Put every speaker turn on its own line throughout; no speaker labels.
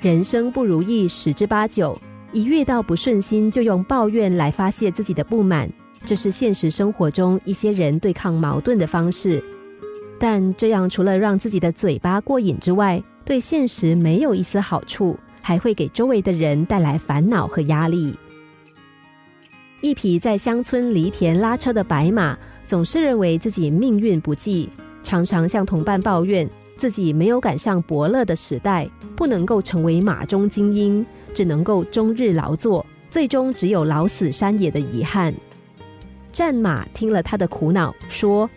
人生不如意十之八九，一遇到不顺心就用抱怨来发泄自己的不满，这是现实生活中一些人对抗矛盾的方式。但这样除了让自己的嘴巴过瘾之外，对现实没有一丝好处，还会给周围的人带来烦恼和压力。一匹在乡村犁田拉车的白马，总是认为自己命运不济，常常向同伴抱怨自己没有赶上伯乐的时代，不能够成为马中精英，只能够终日劳作，最终只有老死山野的遗憾。战马听了他的苦恼，说：“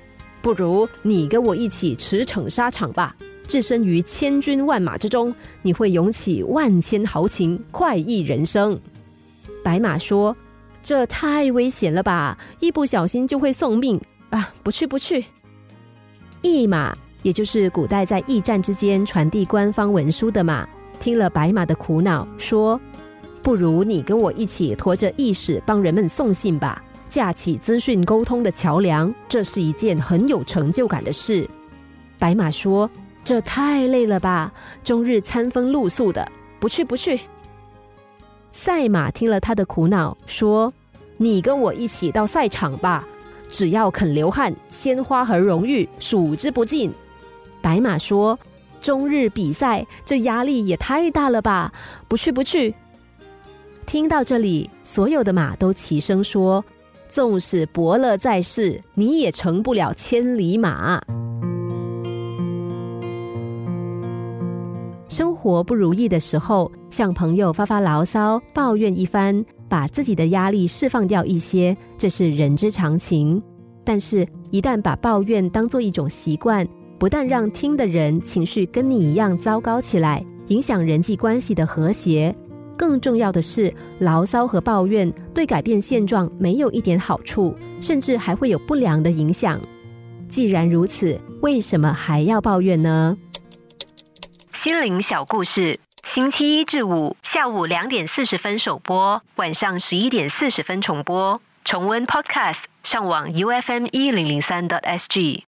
不如你跟我一起驰骋沙场吧，置身于千军万马之中，你会涌起万千豪情，快意人生。”白马说。这太危险了吧！一不小心就会送命啊！不去不去。驿马，也就是古代在驿站之间传递官方文书的马，听了白马的苦恼，说：“不如你跟我一起驮着驿使帮人们送信吧，架起资讯沟通的桥梁，这是一件很有成就感的事。”白马说：“这太累了吧，终日餐风露宿的，不去不去。”赛马听了他的苦恼，说：“你跟我一起到赛场吧，只要肯流汗，鲜花和荣誉数之不尽。”白马说：“中日比赛，这压力也太大了吧，不去不去。”听到这里，所有的马都齐声说：“纵使伯乐在世，你也成不了千里马。”生活不如意的时候，向朋友发发牢骚、抱怨一番，把自己的压力释放掉一些，这是人之常情。但是，一旦把抱怨当做一种习惯，不但让听的人情绪跟你一样糟糕起来，影响人际关系的和谐，更重要的是，牢骚和抱怨对改变现状没有一点好处，甚至还会有不良的影响。既然如此，为什么还要抱怨呢？心灵小故事，星期一至五下午两点四十分首播，晚上十一点四十分重播。重温 Podcast，上网 U F M 一零零三 t S G。